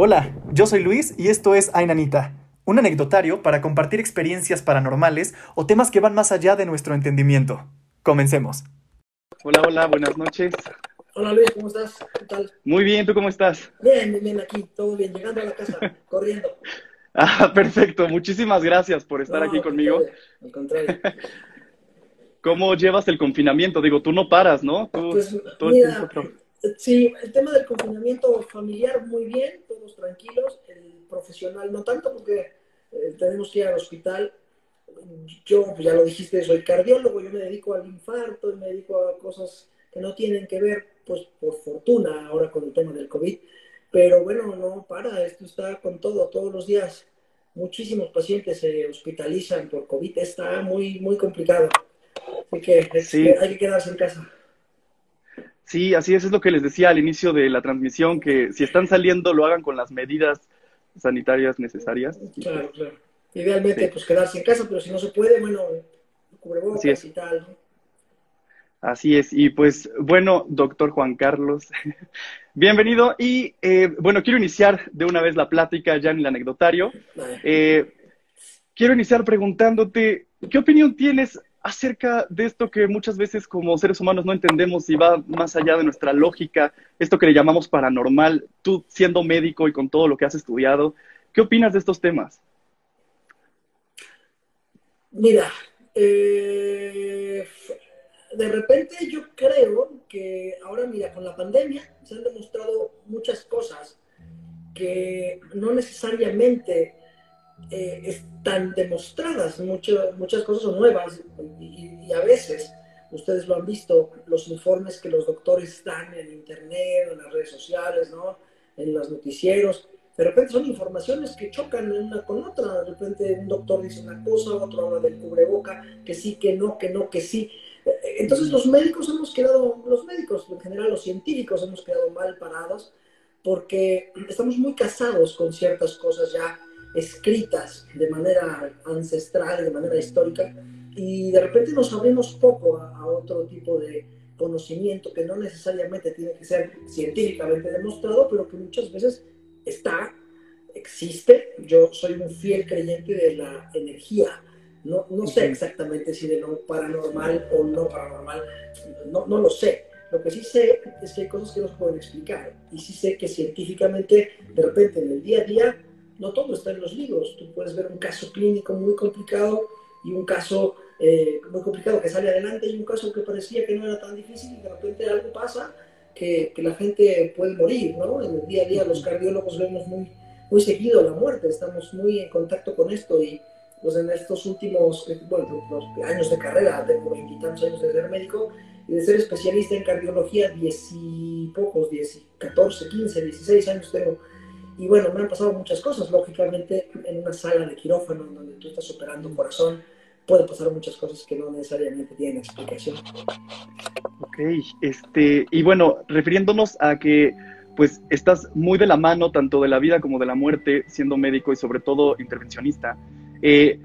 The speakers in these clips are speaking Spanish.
Hola, yo soy Luis y esto es Ainanita, un anecdotario para compartir experiencias paranormales o temas que van más allá de nuestro entendimiento. Comencemos. Hola, hola, buenas noches. Hola Luis, ¿cómo estás? ¿Qué tal? Muy bien, ¿tú cómo estás? Bien, bien, bien, aquí, todo bien, llegando a la casa, corriendo. Ah, perfecto, muchísimas gracias por estar No, aquí al conmigo. contrario, Al contrario. ¿Cómo llevas el confinamiento? Digo, tú no paras, ¿no? Tú Pues todo el tiempo sí, el tema del confinamiento familiar muy bien, todos tranquilos, el profesional no tanto porque eh, tenemos que ir al hospital. Yo, pues ya lo dijiste, soy cardiólogo, yo me dedico al infarto me dedico a cosas que no tienen que ver, pues por fortuna, ahora con el tema del COVID. Pero bueno, no para, esto está con todo, todos los días. Muchísimos pacientes se hospitalizan por COVID, está muy, muy complicado. Así que Sí. hay que quedarse en casa. Sí, así es, es lo que les decía al inicio de la transmisión, que si están saliendo lo hagan con las medidas sanitarias necesarias. Claro, claro. Idealmente, Sí. pues quedarse en casa, pero si no se puede, bueno, Así cubrebocas es. y tal. ¿no? Así es, y pues bueno, doctor Juan Carlos, bienvenido. Y eh, bueno, quiero iniciar de una vez la plática ya en el anecdotario. Vale. Eh, quiero iniciar preguntándote, ¿qué opinión tienes acerca de esto que muchas veces como seres humanos no entendemos y va más allá de nuestra lógica, esto que le llamamos paranormal? Tú siendo médico y con todo lo que has estudiado, ¿qué opinas de estos temas? Mira, eh, de repente yo creo que ahora, mira, con la pandemia se han demostrado muchas cosas que no necesariamente eh, están demostradas, mucho- muchas cosas son nuevas y, a veces, ustedes lo han visto, los informes que los doctores dan en internet, en las redes sociales, ¿no? en los noticieros, de repente son informaciones que chocan una con otra. De repente un doctor dice una cosa, otro habla del cubreboca, que sí, que no, que no, que sí. Entonces los médicos hemos quedado, los médicos en general, los científicos hemos quedado mal parados porque estamos muy casados con ciertas cosas ya escritas de manera ancestral, de manera histórica, y de repente nos abrimos poco a, a otro tipo de conocimiento que no necesariamente tiene que ser científicamente demostrado, pero que muchas veces está, existe. Yo soy un fiel creyente de la energía. No, no sé exactamente si de lo paranormal o no paranormal, no, no lo sé. Lo que sí sé es que hay cosas que no se pueden explicar. Y sí sé que científicamente, de repente, en el día a día, no todo está en los libros. Tú puedes ver un caso clínico muy complicado y un caso eh, muy complicado que sale adelante y un caso que parecía que no era tan difícil y de repente algo pasa que, que la gente puede morir, ¿no? En el día a día los cardiólogos vemos muy, muy seguido la muerte, estamos muy en contacto con esto y pues en estos últimos, bueno, los años de carrera, tengo veintitantos años de ser médico y de ser especialista en cardiología, diez y pocos, diez, catorce, quince, dieciséis años tengo. Y bueno, me han pasado muchas cosas, lógicamente en una sala de quirófano donde tú estás operando un corazón, puede pasar muchas cosas que no necesariamente tienen explicación. Ok, este, y bueno, refiriéndonos a que pues estás muy de la mano tanto de la vida como de la muerte, siendo médico y sobre todo intervencionista, eh,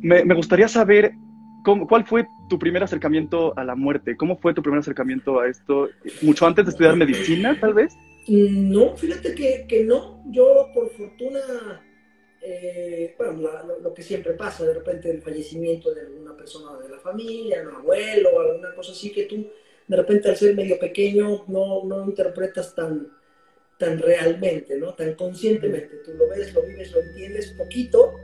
me, me gustaría saber cómo, cuál fue tu primer acercamiento a la muerte, cómo fue tu primer acercamiento a esto, mucho antes de estudiar medicina, tal vez. No, fíjate que, que no. Yo, por fortuna, eh, bueno, la- lo, que siempre pasa, de repente el fallecimiento de alguna persona de la familia, un abuelo, alguna cosa así, que tú, de repente al ser medio pequeño, no, no interpretas tan, tan realmente, ¿no? Tan conscientemente. Tú lo ves, lo vives, lo entiendes poquito,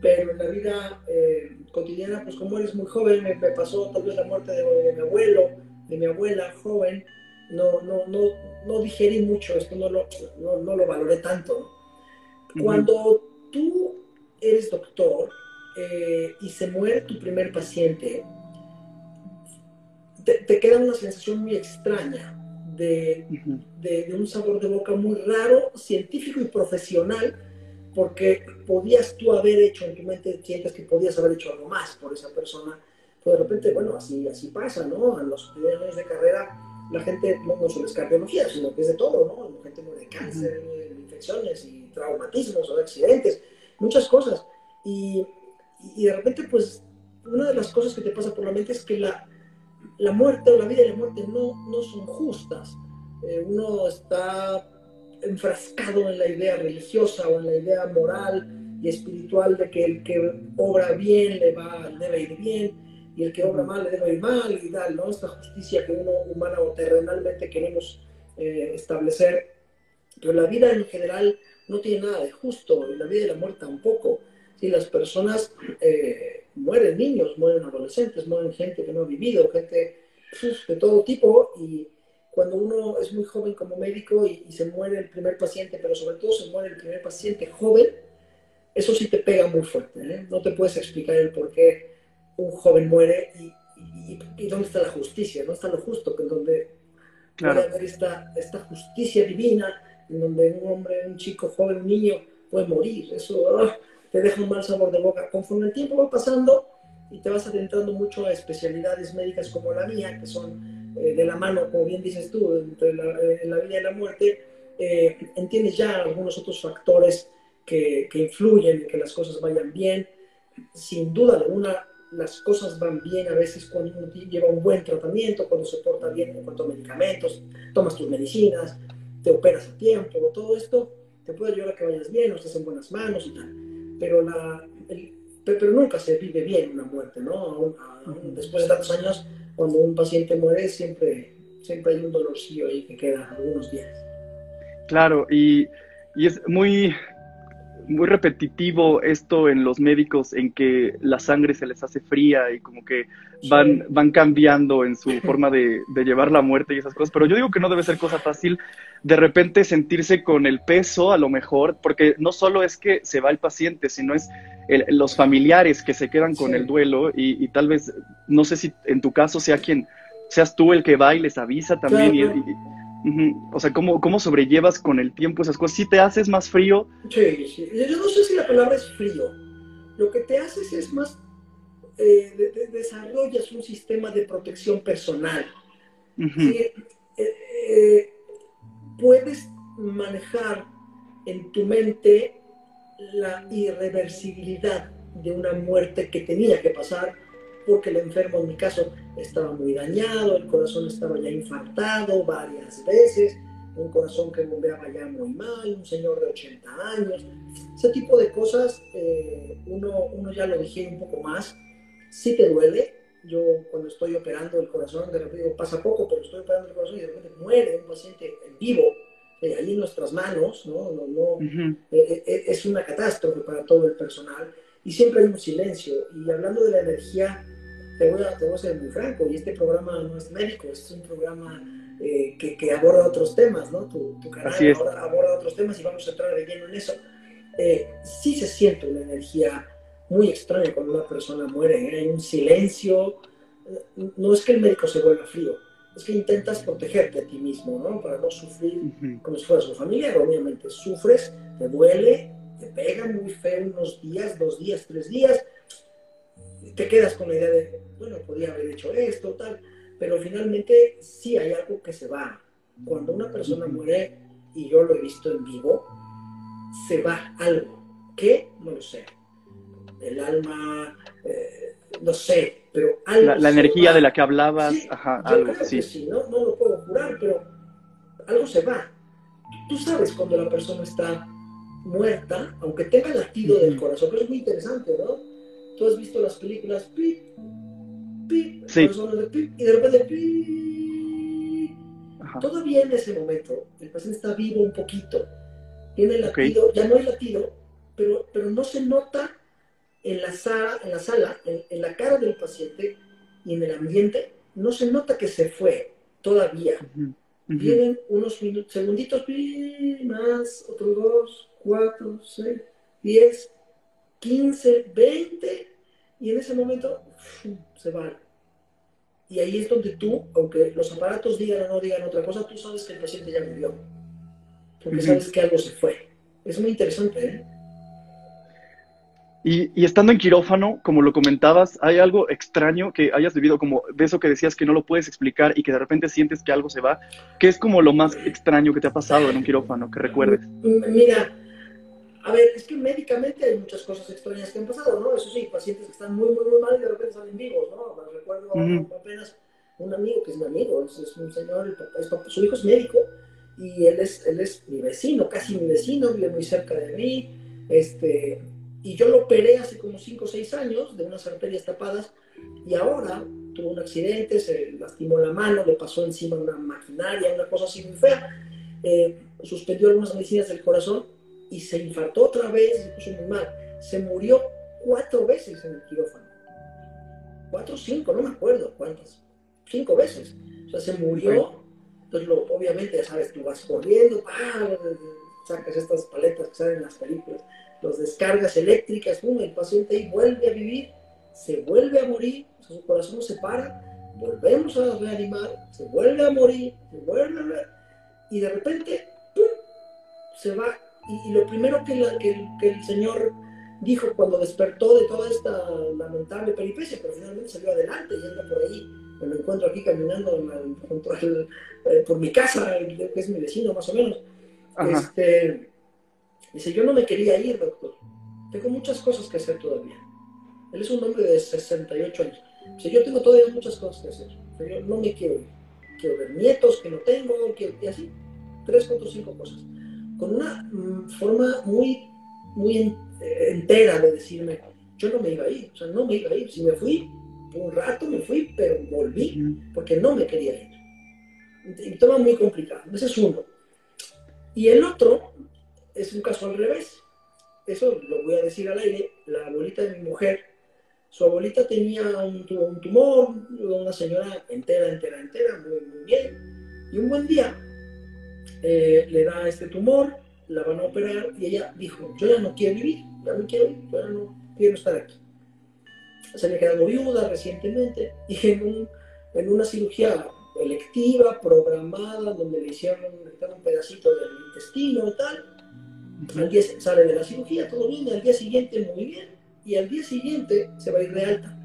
pero en la vida eh, cotidiana, pues como eres muy joven, me, pasó tal vez la muerte de mi abuelo, de mi abuela joven, no, no, no, no digerí mucho esto, no lo, no, no lo valoré tanto. Cuando tú eres doctor eh, y se muere tu primer paciente, te, te queda una sensación muy extraña de, de, de un sabor de boca muy raro, científico y profesional, porque podías tú haber hecho en tu mente, sientes que podías haber hecho algo más por esa persona, pero de repente, bueno, así, así pasa, ¿no? En los primeros años de carrera, la gente no, no solo es cardiología, sino que es de todo, ¿no? La gente muere de cáncer, de infecciones y traumatismos o de accidentes, muchas cosas. Y, y de repente, pues, una de las cosas que te pasa por la mente es que la, la muerte o la vida y la muerte no, no son justas. Eh, uno está enfrascado en la idea religiosa o en la idea moral y espiritual de que el que obra bien le va, debe ir bien y el que obra mal le debe ir mal y tal, ¿no? Esta justicia que uno humana o terrenalmente queremos eh, establecer. Pero la vida en general no tiene nada de justo y la vida y la muerte tampoco. Si las personas eh, mueren niños, mueren adolescentes, mueren gente que no ha vivido, gente pues, de todo tipo y cuando uno es muy joven como médico y, se muere el primer paciente, pero sobre todo se muere el primer paciente joven, eso sí te pega muy fuerte. ¿eh? No te puedes explicar el por qué un joven muere y, dónde está la justicia, dónde está lo justo, que en donde puede haber esta, esta justicia divina, en donde un hombre, un chico joven, un niño puede morir. Eso ah, te deja un mal sabor de boca. Conforme el tiempo va pasando y te vas adentrando mucho a especialidades médicas como la mía, que son eh, de la mano, como bien dices tú, entre la, eh, la vida y la muerte, eh, entiendes ya algunos otros factores que, que influyen en que las cosas vayan bien. Sin duda alguna, las cosas van bien a veces cuando uno lleva un buen tratamiento, cuando se porta bien en cuanto a medicamentos, tomas tus medicinas, te operas a tiempo, todo esto te puede ayudar a que vayas bien, o estés en buenas manos y tal. Pero, la, pero, nunca se vive bien una muerte, ¿no? después de tantos años, cuando un paciente muere, siempre, siempre hay un dolorcillo ahí que queda algunos días. Claro, y, y es muy, muy repetitivo esto en los médicos, en que la sangre se les hace fría y como que van, van cambiando en su forma de, llevar la muerte y esas cosas. Pero yo digo que no debe ser cosa fácil de repente sentirse con el peso, a lo mejor, porque no solo es que se va el paciente, sino es los familiares que se quedan con el duelo y, tal vez, no sé si en tu caso sea quien, seas tú el que va y les avisa también. y, o sea, ¿cómo, ¿cómo sobrellevas con el tiempo esas cosas? ¿Sí te haces más frío? Sí, sí. Yo no sé si la palabra es frío. Lo que te haces es más, eh, desarrollas un sistema de protección personal. Eh, eh, puedes manejar en tu mente la irreversibilidad de una muerte que tenía que pasar porque el enfermo en mi caso estaba muy dañado, el corazón estaba ya infartado varias veces, un corazón que bombeaba ya muy mal, un señor de 80 años, ese tipo de cosas, eh, uno, uno ya lo dije un poco más, sí te duele, yo cuando estoy operando el corazón, de repente pasa poco, pero estoy operando el corazón y de repente muere un paciente en vivo, eh, ahí en nuestras manos, ¿no? no, no eh, es una catástrofe para todo el personal y siempre hay un silencio. Y hablando de la energía, te voy a, te voy a ser muy franco, y este programa no es médico, es un programa eh, que, que, aborda otros temas, ¿no? Tu, tu canal aborda, otros temas y vamos a entrar de lleno en eso. Eh, sí se siente una energía muy extraña cuando una persona muere, ¿eh? hay un silencio, no es que el médico se vuelva frío, es que intentas protegerte a ti mismo, ¿no? Para no sufrir como si fueras un familiar, obviamente. Sufres, te duele, te pega muy feo unos días, dos días, tres días, te quedas con la idea de, bueno, podía haber hecho esto, tal, pero finalmente sí hay algo que se va. Cuando una persona muere, y yo lo he visto en vivo, se va algo. ¿Qué? No lo sé. El alma, eh, no sé, pero algo. La, energía de la que hablabas, ajá, algo, sí. ¿no? no lo puedo jurar, pero algo se va. Tú sabes cuando la persona está muerta, aunque tenga latido del corazón, pero es muy interesante, ¿no? Tú has visto las películas pip, pip, sí. y de repente pip. Todavía en ese momento el paciente está vivo un poquito, tiene latido, ya no hay latido, pero, pero no se nota en la sala, en la, sala en, la cara del paciente y en el ambiente, no se nota que se fue todavía. Vienen unos minutos, segunditos, más, otros dos, cuatro, seis, diez, 15, 20, y en ese momento se va. Y ahí es donde tú, aunque los aparatos digan o no digan otra cosa, tú sabes que el paciente ya murió. Porque sabes que algo se fue. Es muy interesante, ¿eh? Y, estando en quirófano, como lo comentabas, ¿hay algo extraño que hayas vivido, como de eso que decías que no lo puedes explicar y que de repente sientes que algo se va? ¿Qué es como lo más extraño que te ha pasado en un quirófano, que recuerdes? Mira, a ver, es que médicamente hay muchas cosas extrañas que han pasado, ¿no? Eso sí, pacientes que están muy, muy, muy mal y de repente salen vivos, ¿no? Me recuerdo apenas un amigo que es mi amigo, es, un señor, su hijo es médico y él es, él es mi vecino, casi mi vecino, vive muy cerca de mí, este, y yo lo operé hace como 5 o 6 años de unas arterias tapadas y ahora tuvo un accidente, se lastimó la mano, le pasó encima una maquinaria, una cosa así muy fea, eh, suspendió algunas medicinas del corazón y se infartó otra vez y se puso muy mal. Se murió cuatro veces en el quirófano. Cuatro o cinco, no me acuerdo cuántas. Cinco veces. O sea, se murió. Entonces, lo, obviamente, ya sabes, tú vas corriendo, sacas estas paletas que salen en las películas, los descargas eléctricas, el paciente ahí vuelve a vivir, se vuelve a morir, o sea, su corazón se para, volvemos a reanimar, se vuelve a morir, se vuelve a y de repente, ¡pum! se va. Y, lo primero que, que, el Señor dijo cuando despertó de toda esta lamentable peripecia, pero finalmente salió adelante y anda por ahí. Me lo encuentro aquí caminando eh, por mi casa, que es mi vecino más o menos. Este, dice, yo no me quería ir, doctor. Tengo muchas cosas que hacer todavía. Él es un hombre de 68 años. Dice, yo tengo todavía muchas cosas que hacer. yo no me quiero ir. Quiero ver nietos que no tengo, y así. Tres, cuatro, cinco cosas. Con una mm, forma muy, muy entera de decirme, yo no me iba a ir. O sea, no me iba a ir. Si me fui, por un rato me fui, pero volví porque no me quería ir. Y toma muy complicado. Ese es uno. Y el otro es un caso al revés. Eso lo voy a decir al aire. La abuelita de mi mujer, su abuelita tenía un, un tumor, una señora entera, entera, entera, muy, muy bien. Y un buen día eh, le da este tumor, la van a operar y ella dijo, yo ya no quiero vivir, ya no quiero, ya no quiero estar aquí. Se me quedado viuda recientemente y en, en una cirugía electiva, programada, donde le hicieron un pedacito del intestino y tal. Al día sale de la cirugía, todo bien, al día siguiente muy bien, y al día siguiente se va a ir de alta.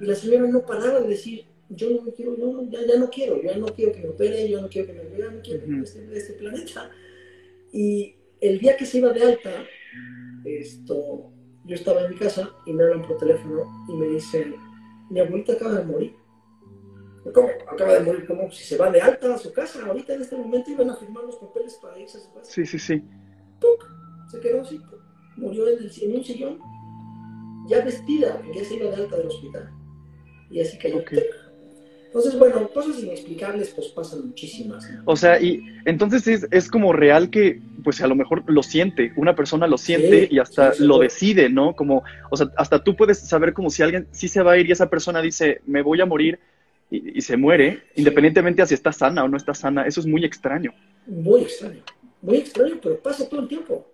Y la señora no paraba de decir, yo no quiero, no, ya, ya, no quiero, ya no quiero que me opere, yo no quiero que me opere, no quiero que me esté de este planeta. Y el día que se iba de alta, esto, yo estaba en mi casa y me hablan por teléfono y me dicen, mi abuelita acaba de morir. ¿Cómo? Acaba de morir, como si se va de alta a su casa, ahorita en este momento iban a firmar los papeles para irse a su casa. Sí, sí, sí. Se quedó así, murió en, el, en, un sillón, ya vestida, ya se iba de alta del hospital. Y así cayó. Okay. Entonces, bueno, cosas inexplicables pues pasan muchísimas. O sea, y entonces es, es, como real que, pues a lo mejor lo siente, una persona lo siente y hasta lo decide, ¿no? Como, o sea, hasta tú puedes saber como si alguien sí se va a ir y esa persona dice, me voy a morir, y, se muere, independientemente de si está sana o no está sana. Eso es muy extraño. Muy extraño, muy extraño, pero pasa todo el tiempo.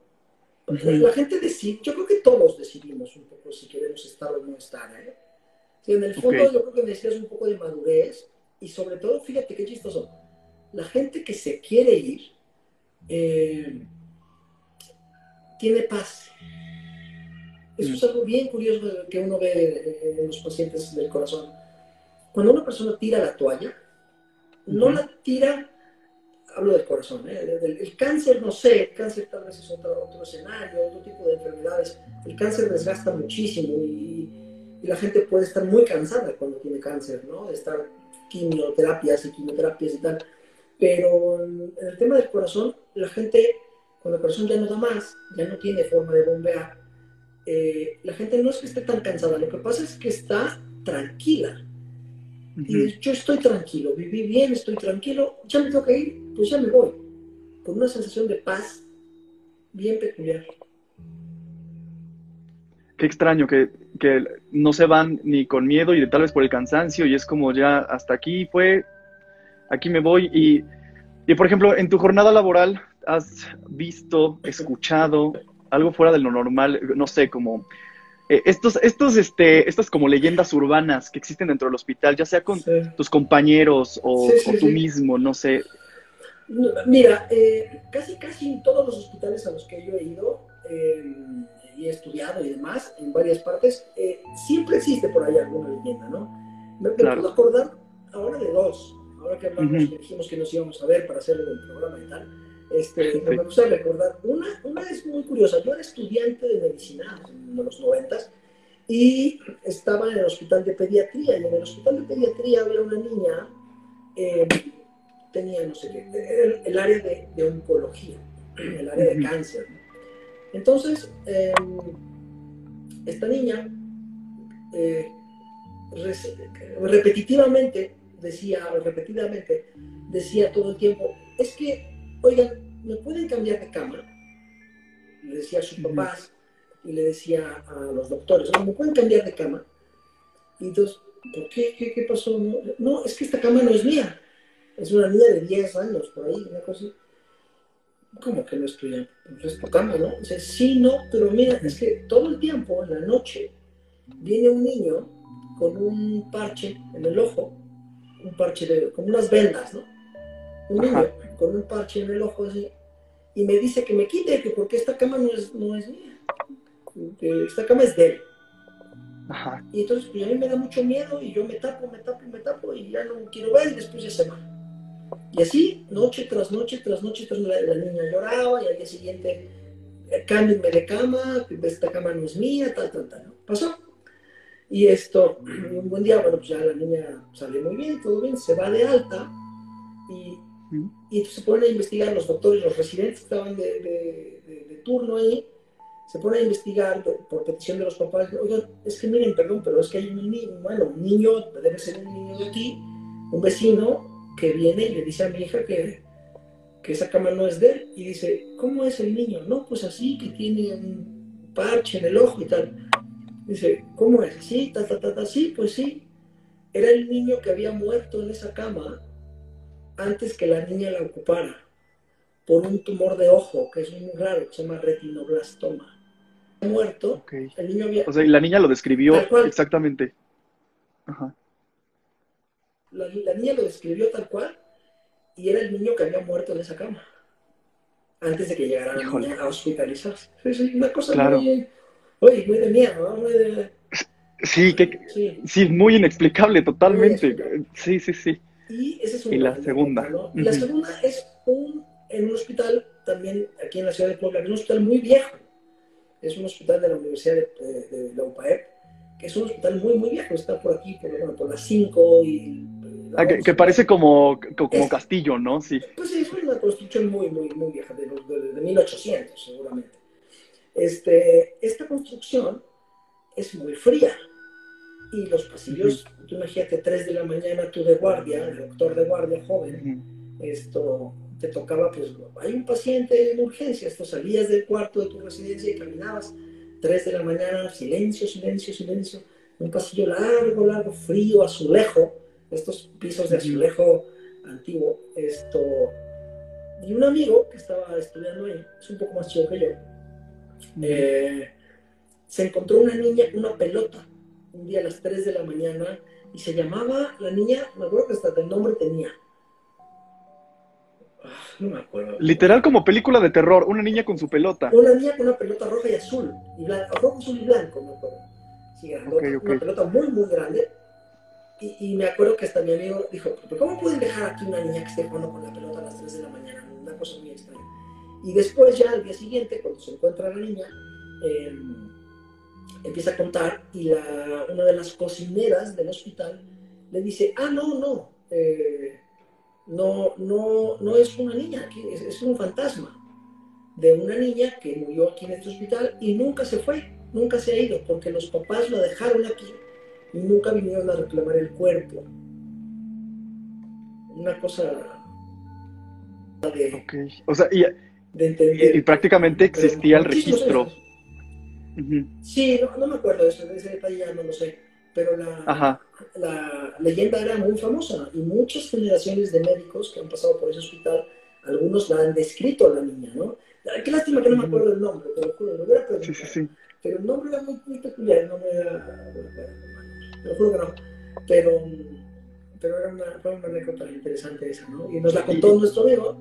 La gente decide, yo creo que todos decidimos un poco si queremos estar o no estar. ¿eh? En el fondo yo creo que necesitas un poco de madurez y sobre todo, fíjate qué chistoso, la gente que se quiere ir eh, tiene paz. Eso es algo bien curioso que uno ve en los pacientes del corazón cuando una persona tira la toalla, no la tira, hablo del corazón, ¿eh? el, cáncer, no sé, el cáncer tal vez es otro, otro, escenario, otro tipo de enfermedades. El cáncer desgasta muchísimo y, la gente puede estar muy cansada cuando tiene cáncer, ¿no? De estar quimioterapias y quimioterapias y tal. Pero en el tema del corazón, la gente, cuando el corazón ya no da más, ya no tiene forma de bombear, eh, la gente no es que esté tan cansada, lo que pasa es que está tranquila y yo estoy tranquilo, viví bien, estoy tranquilo, ya me tengo que ir, pues ya me voy. Con una sensación de paz bien peculiar. Qué extraño que, que no se van ni con miedo y tal vez por el cansancio y es como ya hasta aquí fue, aquí me voy. Y, y por ejemplo, en tu jornada laboral has visto, escuchado algo fuera de lo normal, no sé, como eh, estos, estos, este, estas como leyendas urbanas que existen dentro del hospital, ya sea con tus compañeros o, tú mismo, no sé. Mira, eh, casi, casi en todos los hospitales a los que yo he ido em, y he estudiado y demás, en varias partes, eh, siempre existe por ahí alguna leyenda, ¿no? Me, puedo acordar ahora de dos, ahora que hablamos, dijimos que nos íbamos a ver para hacer el programa y tal. Este, me gusta recordar, una, una es muy curiosa, yo era estudiante de medicina en los noventas y estaba en el hospital de pediatría y en el hospital de pediatría había una niña eh, tenía no sé qué, el, el área de, de, oncología, el área de cáncer. Entonces, eh, esta niña eh, repetitivamente decía, repetidamente decía todo el tiempo, es que, oigan, ¿me pueden cambiar de cama? Le decía a sus papás y le decía a los doctores, ¿me pueden cambiar de cama? Y entonces, ¿por qué? ¿Qué, qué pasó? No, no, es que esta cama no es mía. Es una niña de 10 años, por ahí, una cosa ¿Cómo que no es tuya? Pues es tu cama, ¿no? Dice, sí, no, pero mira, es que todo el tiempo, en la noche, viene un niño con un parche en el ojo, un parche de, con unas vendas, ¿no? Un niño con un parche en el ojo así, y me dice que me quite, que porque esta cama no es, no es mía, que esta cama es de él. Ajá. Y entonces pues, a mí me da mucho miedo y yo me tapo, me tapo, me tapo y ya no quiero ver y después ya se va. Y así, noche tras noche, tras noche, tras noche, la, niña lloraba y al día siguiente, eh, cámbienme de cama, esta cama no es mía, tal, tal, tal. Pasó. Y esto, un buen día, bueno, pues ya la niña sale muy bien, todo bien, se va de alta y, y se ponen a investigar los doctores, los residentes que estaban de, de, de, turno ahí, se ponen a investigar por petición de los papás, oigan, es que miren, perdón, pero es que hay un niño, bueno, un niño, debe ser un niño de aquí, un vecino, que viene y le dice a mi hija que, que esa cama no es de él. Y dice, ¿cómo es el niño? No, pues así, que tiene un parche en el ojo y tal. Dice, ¿cómo es? Sí, ta, ta, ta, ta, sí, pues sí. Era el niño que había muerto en esa cama antes que la niña la ocupara por un tumor de ojo, que es muy raro, que se llama retinoblastoma. Muerto, el niño había... O sea, y la niña lo describió exactamente. Ajá la, niña lo describió tal cual y era el niño que había muerto en esa cama antes de que llegara la niña a hospitalizarse. Es una cosa muy, oye, muy de miedo, Muy de... Sí, que, sí. muy inexplicable totalmente. Sí, sí, sí. Y esa es una y la segunda. La segunda es un, en un hospital también aquí en la ciudad de Puebla, es un hospital muy viejo. Es un hospital de la Universidad de, de, la UPAEP, que es un hospital muy, muy viejo. Está por aquí, por, bueno, por las 5 y Ah, que, parece como, como castillo, ¿no? Sí. Pues sí, es una construcción muy, muy, muy vieja, de, de, 1800 seguramente. Este, esta construcción es muy fría y los pasillos, tú imagínate, 3 de la mañana, tú de guardia, el doctor de guardia joven, esto te tocaba, pues hay un paciente en urgencia, esto salías del cuarto de tu residencia y caminabas 3 de la mañana, silencio, silencio, silencio, un pasillo largo, largo, frío, azulejo, estos pisos de azulejo antiguo, esto, y un amigo que estaba estudiando ahí, es un poco más chico que yo, eh, se encontró una niña, una pelota, un día a las 3 de la mañana, y se llamaba, la niña, me acuerdo que hasta el nombre tenía. No me acuerdo. Literal como película de terror, una niña con su pelota. Una niña con una pelota roja y azul, y blanco, rojo, azul y blanco, me acuerdo. Sí, Una pelota muy, muy grande y, me acuerdo que hasta mi amigo dijo, ¿cómo pueden dejar aquí una niña que esté jugando con la pelota a las 3 de la mañana? Una cosa muy extraña. Y después ya al día siguiente, cuando se encuentra la niña, em, empieza a contar y la, una de las cocineras del hospital le dice, ah, no, no, eh, no, no, no es una niña, es, es un fantasma de una niña que murió aquí en este hospital y nunca se fue, nunca se ha ido, porque los papás la dejaron aquí y nunca vinieron a reclamar el cuerpo. Una cosa de, o sea, y, y, prácticamente existía el registro. Sí, no, me acuerdo de ese, de ese detalle, ya no lo sé, pero la, la leyenda era muy famosa y muchas generaciones de médicos que han pasado por ese hospital, algunos la han descrito a la niña, ¿no? Qué lástima que no me acuerdo el nombre, te lo juro, lo hubiera Sí, sí, sí. Pero el nombre era muy, muy peculiar, el nombre era lo juro que no. Pero, pero era una, fue una anécdota interesante esa, ¿no? Y nos la contó nuestro amigo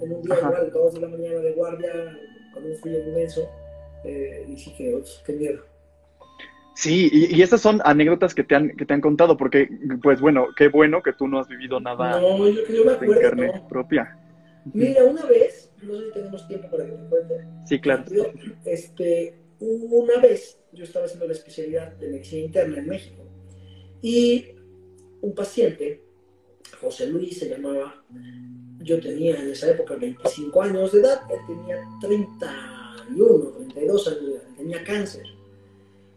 en un día igual, dos de la mañana de guardia, con un frío inmenso, eh, y sí que, qué miedo. Sí, y, y, estas son anécdotas que te, han, que te han contado, porque, pues bueno, qué bueno que tú no has vivido nada no, yo, yo me acuerdo, en carne propia. Mira, una vez, no sé si tenemos tiempo para que te cuente. Sí, claro. este, una vez yo estaba haciendo la especialidad de medicina interna en México y un paciente, José Luis se llamaba, yo tenía en esa época 25 años de edad, él tenía 31, 32 años de edad, tenía cáncer.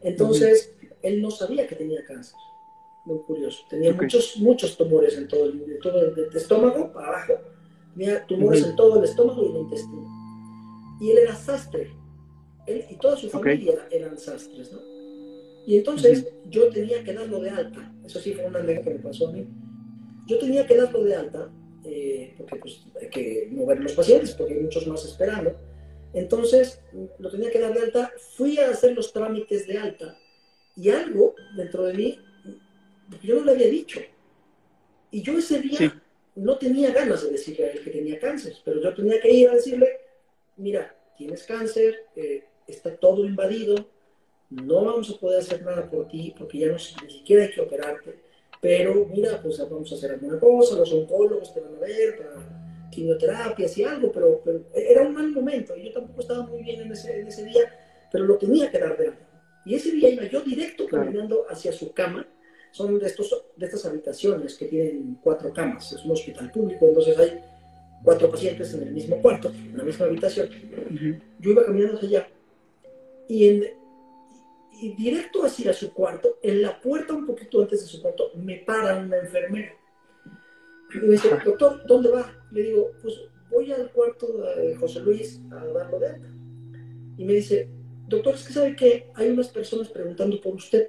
Entonces, él no sabía que tenía cáncer. Muy curioso. Tenía muchos, muchos tumores en todo el, todo el, estómago para abajo. Tenía tumores en todo el estómago y el intestino. Y él era sastre. Él y toda su familia eran sastres, ¿no? Y entonces yo tenía que darlo de alta. Eso sí fue una anécdota que me pasó a mí. Yo tenía que darlo de alta eh, porque pues, hay que mover los pacientes, porque hay muchos más esperando. Entonces, lo tenía que dar de alta, fui a hacer los trámites de alta y algo dentro de mí, porque yo no le había dicho. Y yo ese día no tenía ganas de decirle a él que tenía cáncer, pero yo tenía que ir a decirle, mira, tienes cáncer, eh, está todo invadido, no vamos a poder hacer nada por ti porque ya no, ni siquiera hay que operarte pero mira, pues vamos a hacer alguna cosa, los oncólogos te van a ver para quimioterapias y algo, pero, era un mal momento yo tampoco estaba muy bien en ese, en ese día, pero lo tenía que dar de alta. Y ese día iba yo directo caminando hacia su cama, son de, estos, de estas habitaciones que tienen cuatro camas, es un hospital público, entonces hay cuatro pacientes en el mismo cuarto, en la misma habitación. Yo iba caminando hacia allá y en, y directo hacia su cuarto, en la puerta un poquito antes de su cuarto, me para una enfermera. Y me dice, doctor, ¿dónde va? Le digo, pues voy al cuarto de José Luis a darlo de alta. Y me dice, doctor, es que sabe que hay unas personas preguntando por usted.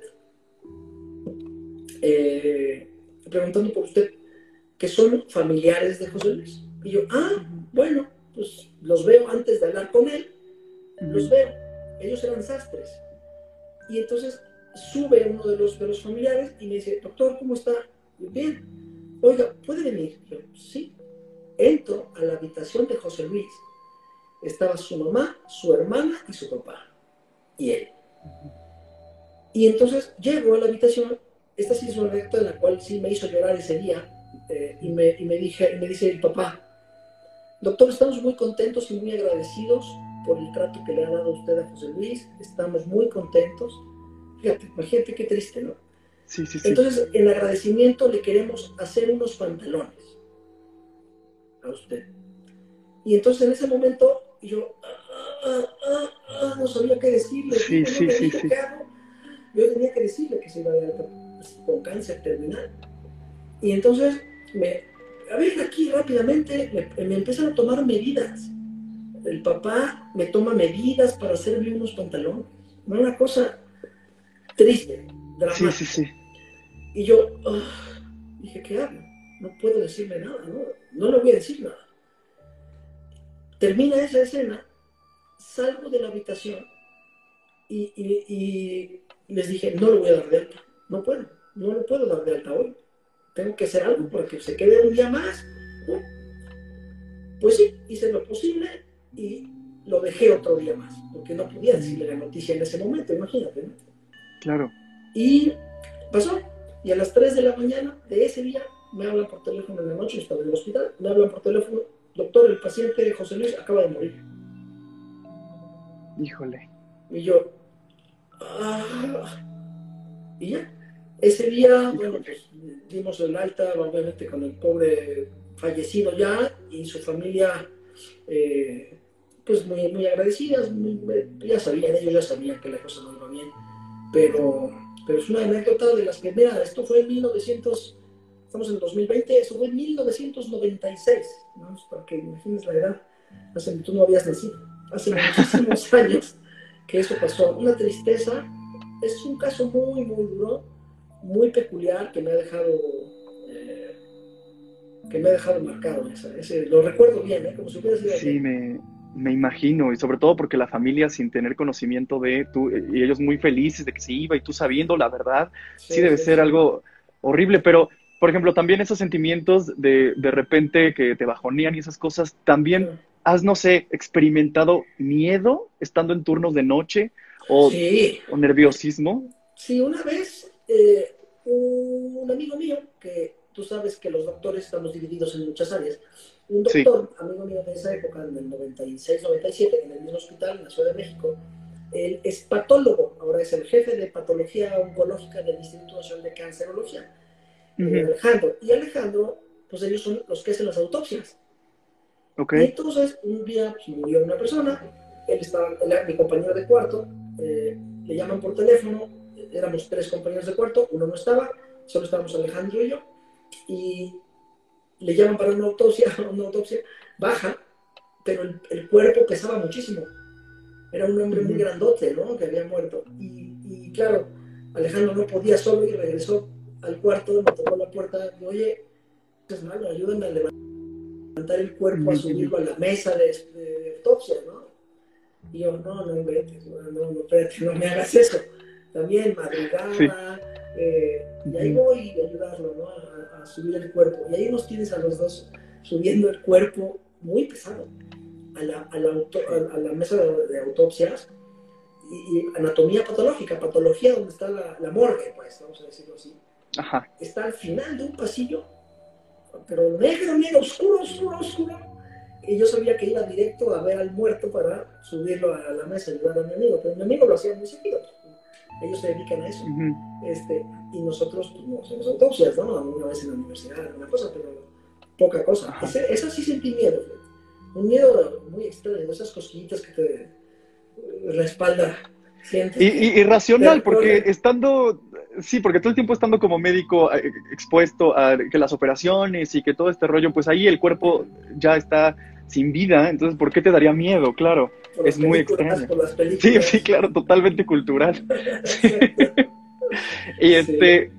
Eh, preguntando por usted, que son familiares de José Luis. Y yo, ah, bueno, pues los veo antes de hablar con él, los veo. Ellos eran sastres. Y entonces sube uno de los, de los familiares y me dice, doctor, ¿cómo está? Bien. Oiga, ¿puede venir? Yo, sí. Entro a la habitación de José Luis. Estaba su mamá, su hermana y su papá. Y él. Y entonces llego a la habitación. Esta sí es una anécdota en la cual sí me hizo llorar ese día. Eh, y, me, y, me dije, y me dice el papá, doctor, estamos muy contentos y muy agradecidos por el trato que le ha dado usted a José Luis. Estamos muy contentos. Fíjate, imagínate qué triste, ¿no? Sí, sí, sí. Entonces, en agradecimiento le queremos hacer unos pantalones a usted. Y entonces en ese momento yo ah, ah, ah, no sabía qué decirle. Sí, sí, sí, sí. Yo tenía que decirle que se iba a dar con cáncer terminal. Y entonces, me, a ver, aquí rápidamente me, me empiezan a tomar medidas el papá me toma medidas para hacerme unos pantalones. Una cosa triste, dramática. Sí, sí, sí. Y yo dije, ¿qué hago? No puedo decirle nada, no, no le voy a decir nada. Termina esa escena, salgo de la habitación y, y, les dije, no lo voy a dar de alta, no puedo, no lo puedo dar de alta hoy. Tengo que hacer algo para que se quede un día más. Pues sí, hice lo posible, y lo dejé otro día más, porque no podía decirle la noticia en ese momento, imagínate. ¿no? Claro. Y pasó, y a las 3 de la mañana de ese día me hablan por teléfono en la noche, estaba en el hospital, me hablan por teléfono, doctor, el paciente José Luis acaba de morir. Híjole. Y yo, ah, y ya. Ese día, bueno, pues dimos el alta, obviamente con el pobre fallecido ya, y su familia eh, pues muy, muy agradecidas, ya sabían, ellos ya sabían que la cosa no iba bien, pero, pero es una anécdota de las que, mira, esto fue en 1900, estamos en 2020, eso fue en 1996, ¿no? para que imagines la edad, hace, tú no habías nacido, hace muchísimos años que eso pasó, una tristeza, es un caso muy, muy duro, muy peculiar que me ha dejado eh, que me ha dejado marcado. Ese, lo recuerdo bien, ¿eh? como si hubiera sido. Sí, me, me, imagino, y sobre todo porque la familia, sin tener conocimiento de tú, y ellos muy felices de que se iba, y tú sabiendo la verdad, sí, debe ser algo horrible, pero. Por ejemplo, también esos sentimientos de, de repente que te bajonean y esas cosas, también has, no sé, experimentado miedo estando en turnos de noche o, o nerviosismo. Sí, una vez eh, un amigo mío que tú sabes que los doctores estamos divididos en muchas áreas. Un doctor, amigo mío de esa época, en el 96, 97, en el mismo hospital en la Ciudad de México, él es patólogo, ahora es el jefe de patología oncológica del Instituto Nacional de Cancerología, eh, Alejandro. Y Alejandro, pues ellos son los que hacen las autopsias. Y entonces, un día pues, murió una persona, él estaba, mi compañero de cuarto, eh, le llaman por teléfono, éramos tres compañeros de cuarto, uno no estaba, solo estábamos Alejandro y yo, y le llaman para una autopsia, una autopsia, baja, pero el, cuerpo pesaba muchísimo. Era un hombre muy grandote, ¿no? Que había muerto. Y, claro, Alejandro no podía solo y regresó al cuarto, me tocó la puerta y oye, es malo, ayúdame a levantar el cuerpo, a subirlo a la mesa de, autopsia, ¿no? Y yo, no, no inventes, no, no, no me hagas eso. También madrugada, eh, y ahí voy a ayudarlo, ¿no? A, subir el cuerpo. Y ahí nos tienes a los dos subiendo el cuerpo muy pesado a la, a la, a la mesa de, autopsias y, anatomía patológica, patología donde está la, la, morgue, pues, vamos a decirlo así. Ajá. Está al final de un pasillo, pero negro, negro, oscuro, oscuro, oscuro. Y yo sabía que iba directo a ver al muerto para subirlo a la mesa y ayudar a mi amigo, pero mi amigo lo hacía muy seguido ellos se dedican a eso. este, y nosotros pues, no hacemos autopsias, ¿no? Una vez en la universidad, alguna cosa, pero poca cosa. Ese, eso sí sentí miedo, un miedo muy extraño, esas cosquillitas que te eh, respalda. Y, y, irracional, porque estando, sí, porque todo el tiempo estando como médico eh, expuesto a que las operaciones y que todo este rollo, pues ahí el cuerpo ya está sin vida, entonces ¿por qué te daría miedo? Claro es muy extraño. Sí, sí, claro, totalmente cultural. y este,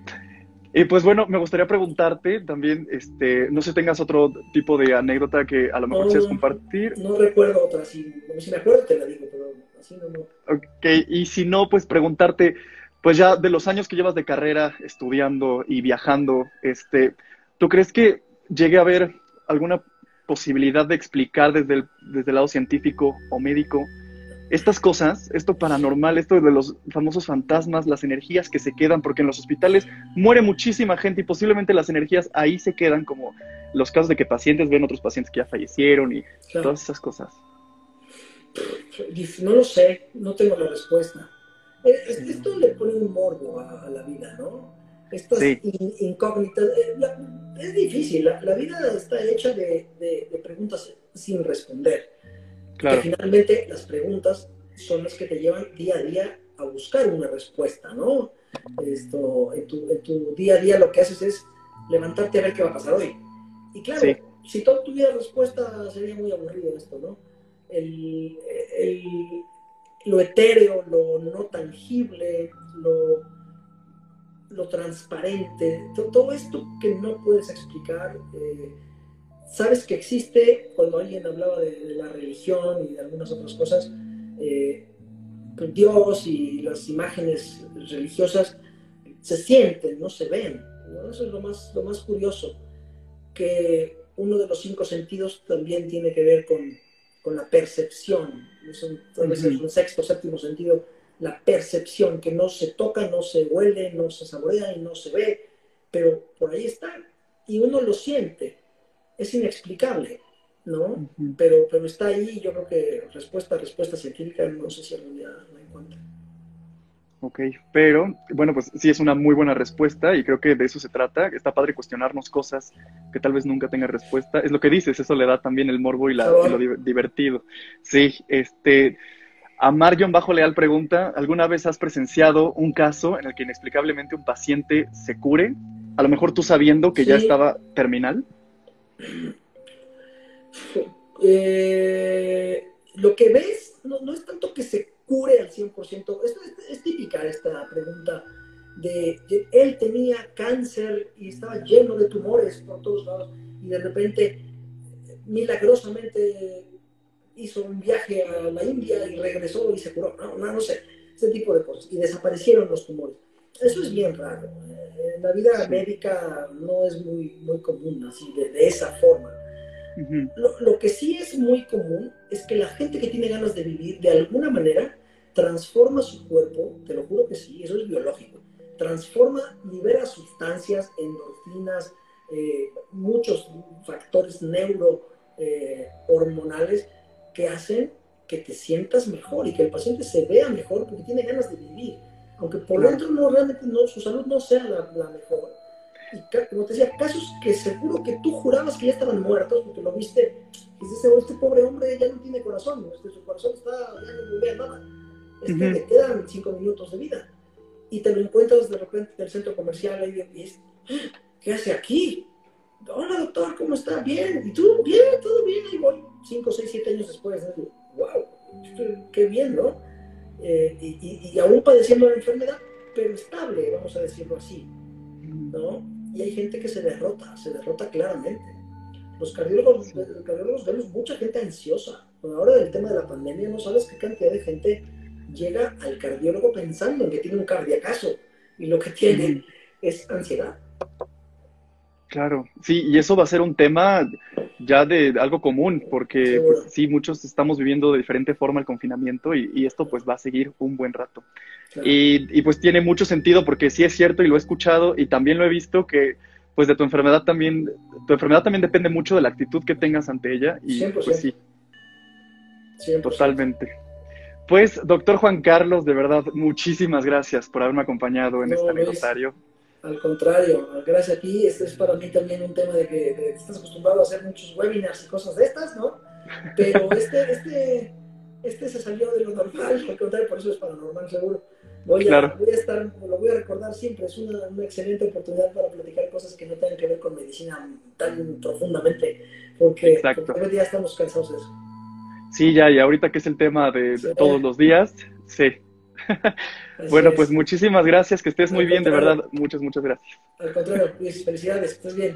y pues bueno, me gustaría preguntarte también, este, no sé si tengas otro tipo de anécdota que a lo mejor quieras compartir. No recuerdo otra, si, si me acuerdo te la digo, pero así no, no. Ok, y si no, pues preguntarte, pues ya de los años que llevas de carrera estudiando y viajando, este, ¿tú crees que llegue a haber alguna posibilidad de explicar desde el, desde el lado científico o médico estas cosas, esto paranormal, esto de los famosos fantasmas, las energías que se quedan, porque en los hospitales muere muchísima gente y posiblemente las energías ahí se quedan, como los casos de que pacientes ven otros pacientes que ya fallecieron y todas esas cosas. No lo sé, no tengo la respuesta. Eh, esto le pone un morbo a la vida, ¿no? Estas incógnitas. Eh, es difícil, la, vida está hecha de, preguntas sin responder. Claro. Que finalmente las preguntas son las que te llevan día a día a buscar una respuesta, ¿no? Esto, en tu, día a día lo que haces es levantarte a ver qué va a pasar hoy. Y claro, si todo tuviera respuesta sería muy aburrido esto, ¿no? El, el, lo etéreo, lo no tangible, lo lo transparente, todo esto que no puedes explicar, eh, sabes que existe cuando alguien hablaba de, la religión y de algunas otras cosas, eh, pues Dios y las imágenes religiosas se sienten, no se ven. Eso es lo más, lo más curioso, que uno de los cinco sentidos también tiene que ver con, con la percepción, es un, un sexto, séptimo sentido la percepción, que no se toca, no se huele, no se saborea y no se ve, pero por ahí está y uno lo siente. Es inexplicable, ¿no? pero, pero está ahí, yo creo que respuesta, respuesta científica, no sé si algún día la encuentra. Ok, pero bueno, pues sí es una muy buena respuesta y creo que de eso se trata. Está padre cuestionarnos cosas que tal vez nunca tengan respuesta. Es lo que dices, eso le da también el morbo y, la, y lo divertido. Sí, este, a Marion Bajo Leal pregunta, ¿alguna vez has presenciado un caso en el que inexplicablemente un paciente se cure? A lo mejor tú sabiendo que ya estaba terminal. Eh, lo que ves no, es tanto que se cure al 100%, es, es, típica esta pregunta de, de, él tenía cáncer y estaba lleno de tumores por todos lados y de repente milagrosamente hizo un viaje a la India y regresó y se curó. No, no, no sé, ese tipo de cosas. Y desaparecieron los tumores. Eso es bien raro. Eh, en la vida médica no es muy, muy común así, de, esa forma. lo, lo, que sí es muy común es que la gente que tiene ganas de vivir, de alguna manera, transforma su cuerpo, te lo juro que sí, eso es biológico, transforma, libera sustancias, endorfinas, eh, muchos factores neuro eh, que hacen que te sientas mejor y que el paciente se vea mejor porque tiene ganas de vivir. Aunque por dentro no realmente no, su salud no sea la, mejor. Y como te decía, casos que seguro que tú jurabas que ya estaban muertos porque lo viste dice, este pobre hombre ya no tiene corazón, este, su corazón está, ya no bombea nada. Este, Le quedan cinco minutos de vida. Y te lo encuentras de repente en el centro comercial y dices, ¿qué hace aquí? Hola doctor, ¿cómo está? Bien. ¿Y tú? Bien, todo bien. Y voy cinco, seis, siete años después. wow, qué bien, ¿no? Eh, y, y, aún padeciendo la enfermedad, pero estable, vamos a decirlo así, ¿no? Y hay gente que se derrota, se derrota claramente. Los cardiólogos, los cardiólogos vemos mucha gente ansiosa. ahora del tema de la pandemia, no sabes qué cantidad de gente llega al cardiólogo pensando en que tiene un cardiacazo y lo que tiene es ansiedad. Claro, sí, y eso va a ser un tema ya de algo común, porque sí, muchos estamos viviendo de diferente forma el confinamiento y, esto pues va a seguir un buen rato. Y, y, pues tiene mucho sentido porque sí es cierto y lo he escuchado y también lo he visto que pues de tu enfermedad también, tu enfermedad también depende mucho de la actitud que tengas ante ella y pues sí, totalmente. Pues, doctor Juan Carlos, de verdad, muchísimas gracias por haberme acompañado en este anecdotario. Al contrario, gracias a ti. Este es para mí también un tema de que estás acostumbrado a hacer muchos webinars y cosas de estas, ¿no? Pero este, este, este se salió de lo normal, al contrario, por eso es paranormal seguro. Voy a, voy a estar, lo voy a recordar siempre, es una, una, excelente oportunidad para platicar cosas que no tengan que ver con medicina tan profundamente, porque, porque ya estamos cansados de eso. Sí, ya, y ahorita que es el tema de, todos los días, sí. Bueno, pues muchísimas gracias, que estés muy bien, de verdad, muchas, muchas gracias. Al contrario, Luis, felicidades, estés bien.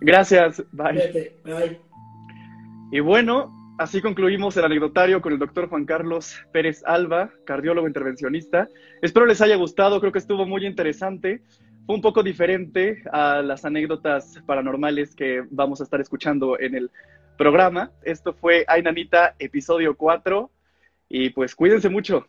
Gracias, bye. bye. Y bueno, así concluimos el anecdotario con el doctor Juan Carlos Pérez Alba, cardiólogo intervencionista. Espero les haya gustado, creo que estuvo muy interesante. Fue un poco diferente a las anécdotas paranormales que vamos a estar escuchando en el programa. Esto fue Ay Nanita, episodio 4. Y pues cuídense mucho.